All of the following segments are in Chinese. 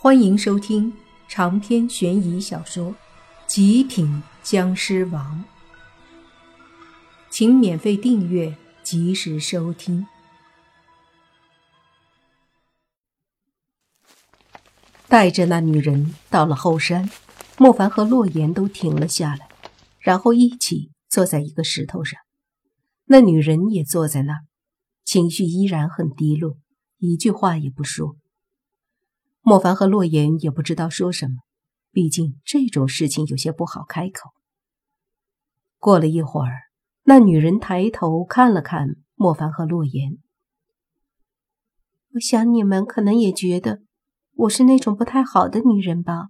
欢迎收听长篇悬疑小说《极品僵尸王》，请免费订阅，及时收听。带着那女人到了后山，莫凡和洛言都停了下来，然后一起坐在一个石头上。那女人也坐在那儿，情绪依然很低落，一句话也不说。莫凡和洛言也不知道说什么，毕竟这种事情有些不好开口。过了一会儿，那女人抬头看了看莫凡和洛言，我想你们可能也觉得我是那种不太好的女人吧？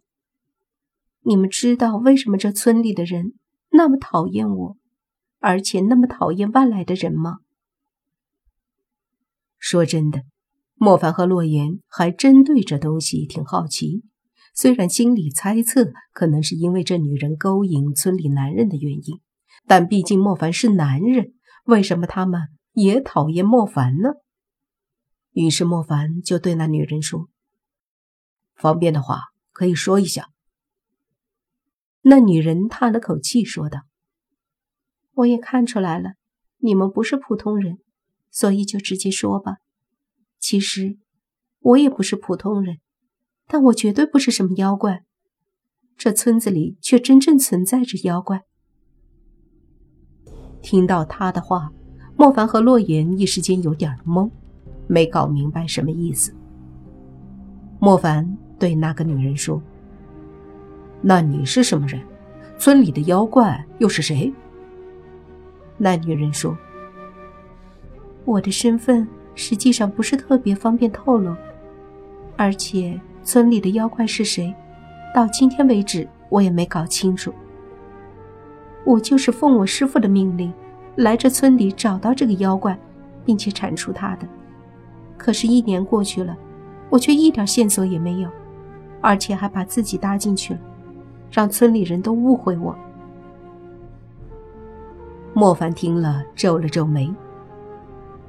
你们知道为什么这村里的人那么讨厌我，而且那么讨厌外来的人吗？说真的。莫凡和洛言还真对这东西挺好奇，虽然心里猜测可能是因为这女人勾引村里男人的原因，但毕竟莫凡是男人，为什么他们也讨厌莫凡呢？于是莫凡就对那女人说：“方便的话可以说一下。”那女人叹了口气说道：“我也看出来了，你们不是普通人，所以就直接说吧。”其实，我也不是普通人，但我绝对不是什么妖怪。这村子里却真正存在着妖怪。听到他的话，莫凡和洛言一时间有点懵，没搞明白什么意思。莫凡对那个女人说：“那你是什么人？村里的妖怪又是谁？”那女人说：“我的身份。”实际上不是特别方便透露，而且村里的妖怪是谁，到今天为止我也没搞清楚。我就是奉我师傅的命令，来这村里找到这个妖怪，并且铲除他的。可是，一年过去了，我却一点线索也没有，而且还把自己搭进去了，让村里人都误会我。莫凡听了，皱了皱眉。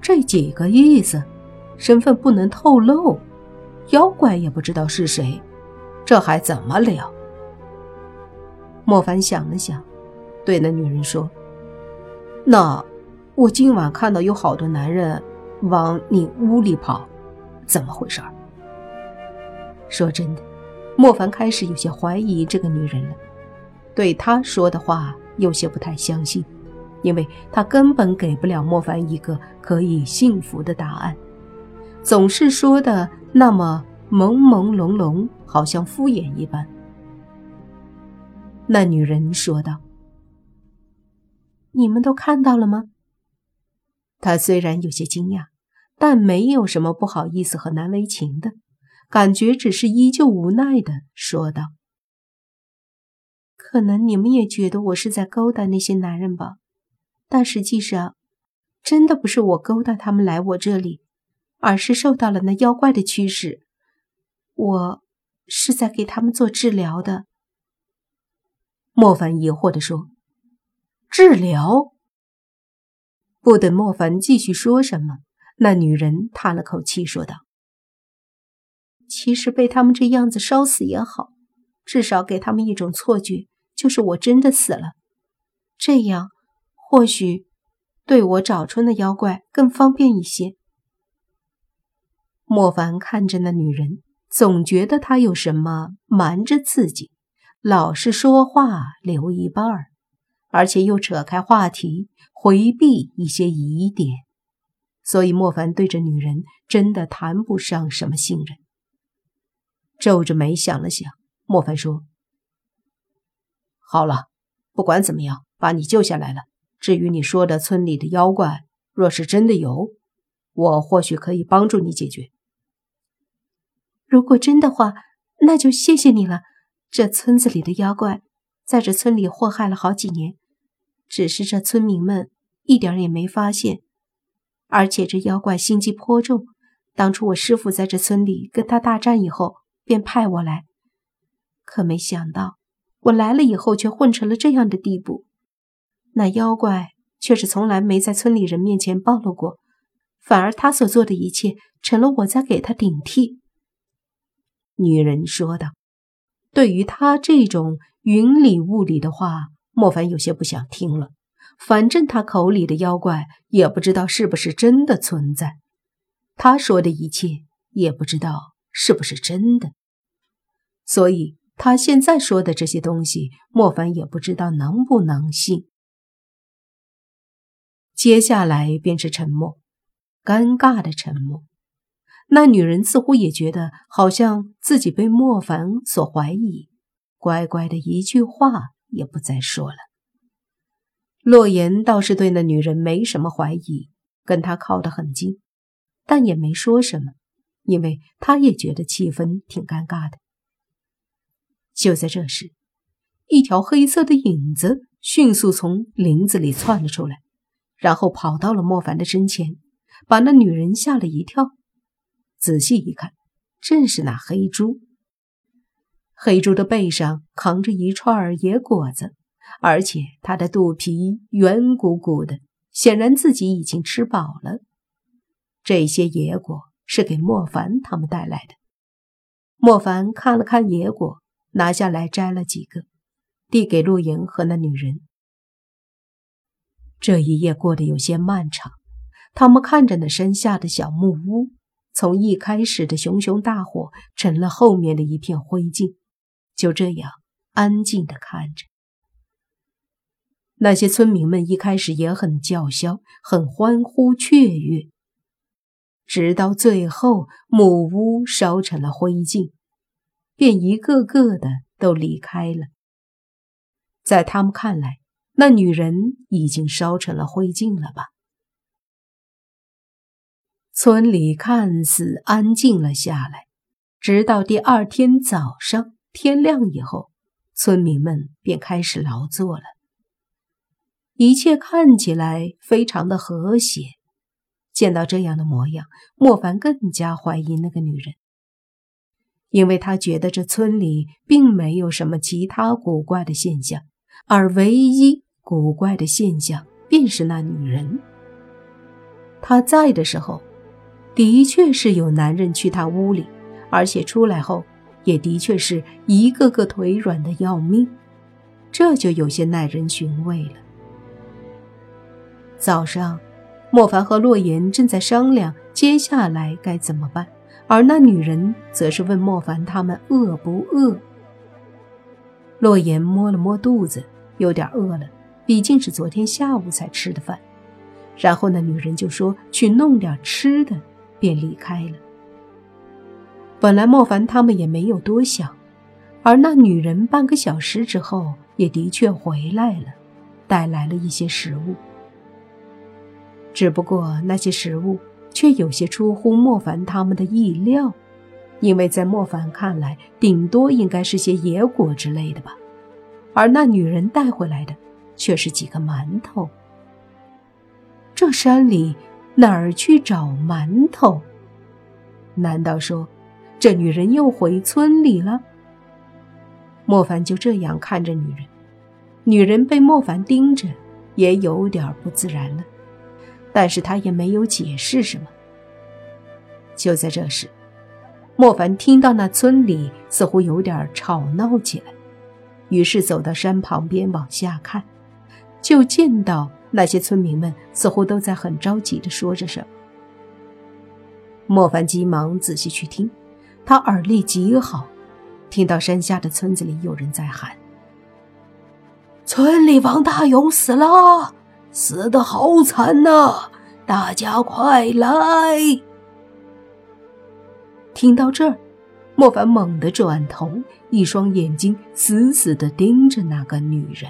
这几个意思，身份不能透露，妖怪也不知道是谁，这还怎么聊？莫凡想了想，对那女人说：“那我今晚看到有好多男人往你屋里跑，怎么回事？”说真的，莫凡开始有些怀疑这个女人了，对她说的话有些不太相信。因为他根本给不了莫凡一个可以幸福的答案，总是说的那么朦朦胧胧，好像敷衍一般。那女人说道：“你们都看到了吗？”他虽然有些惊讶，但没有什么不好意思和难为情的感觉，只是依旧无奈的说道：“可能你们也觉得我是在勾搭那些男人吧。”但实际上，真的不是我勾搭他们来我这里，而是受到了那妖怪的驱使。我是在给他们做治疗的。莫凡疑惑地说：“治疗？”不等莫凡继续说什么，那女人叹了口气说道：“其实被他们这样子烧死也好，至少给他们一种错觉，就是我真的死了。这样。”或许对我找春的妖怪更方便一些。莫凡看着那女人，总觉得她有什么瞒着自己，老是说话留一半，而且又扯开话题，回避一些疑点，所以莫凡对这女人真的谈不上什么信任。皱着眉想了想，莫凡说：“好了，不管怎么样，把你救下来了。”至于你说的村里的妖怪，若是真的有，我或许可以帮助你解决。如果真的话，那就谢谢你了。这村子里的妖怪，在这村里祸害了好几年，只是这村民们一点也没发现。而且这妖怪心机颇重，当初我师傅在这村里跟他大战以后，便派我来，可没想到我来了以后，却混成了这样的地步。那妖怪却是从来没在村里人面前暴露过，反而他所做的一切成了我在给他顶替。女人说道。对于他这种云里雾里的话，莫凡有些不想听了。反正他口里的妖怪也不知道是不是真的存在，他说的一切也不知道是不是真的，所以他现在说的这些东西，莫凡也不知道能不能信。接下来便是沉默，尴尬的沉默。那女人似乎也觉得好像自己被莫凡所怀疑，乖乖的一句话也不再说了。洛言倒是对那女人没什么怀疑，跟她靠得很近，但也没说什么，因为他也觉得气氛挺尴尬的。就在这时，一条黑色的影子迅速从林子里窜了出来。然后跑到了莫凡的身前，把那女人吓了一跳。仔细一看，正是那黑猪。黑猪的背上扛着一串野果子，而且它的肚皮圆鼓鼓的，显然自己已经吃饱了。这些野果是给莫凡他们带来的。莫凡看了看野果，拿下来摘了几个，递给陆莹和那女人。这一夜过得有些漫长，他们看着那山下的小木屋，从一开始的熊熊大火成了后面的一片灰烬，就这样安静的看着。那些村民们一开始也很叫嚣，很欢呼雀跃，直到最后木屋烧成了灰烬，便一个个的都离开了。在他们看来。那女人已经烧成了灰烬了吧？村里看似安静了下来，直到第二天早上天亮以后，村民们便开始劳作了。一切看起来非常的和谐。见到这样的模样，莫凡更加怀疑那个女人，因为他觉得这村里并没有什么其他古怪的现象，而唯一。古怪的现象便是那女人。她在的时候，的确是有男人去她屋里，而且出来后也的确是一个个腿软的要命，这就有些耐人寻味了。早上，莫凡和洛言正在商量接下来该怎么办，而那女人则是问莫凡他们饿不饿。洛言摸了摸肚子，有点饿了。毕竟是昨天下午才吃的饭，然后那女人就说去弄点吃的，便离开了。本来莫凡他们也没有多想，而那女人半个小时之后也的确回来了，带来了一些食物。只不过那些食物却有些出乎莫凡他们的意料，因为在莫凡看来，顶多应该是些野果之类的吧，而那女人带回来的。却是几个馒头。这山里哪儿去找馒头？难道说这女人又回村里了？莫凡就这样看着女人，女人被莫凡盯着，也有点不自然了，但是他也没有解释什么。就在这时，莫凡听到那村里似乎有点吵闹起来，于是走到山旁边往下看。就见到那些村民们似乎都在很着急的说着什么。莫凡急忙仔细去听，他耳力极好，听到山下的村子里有人在喊：“村里王大勇死了，死的好惨呐！大家快来！”听到这儿，莫凡猛地转头，一双眼睛死死的盯着那个女人。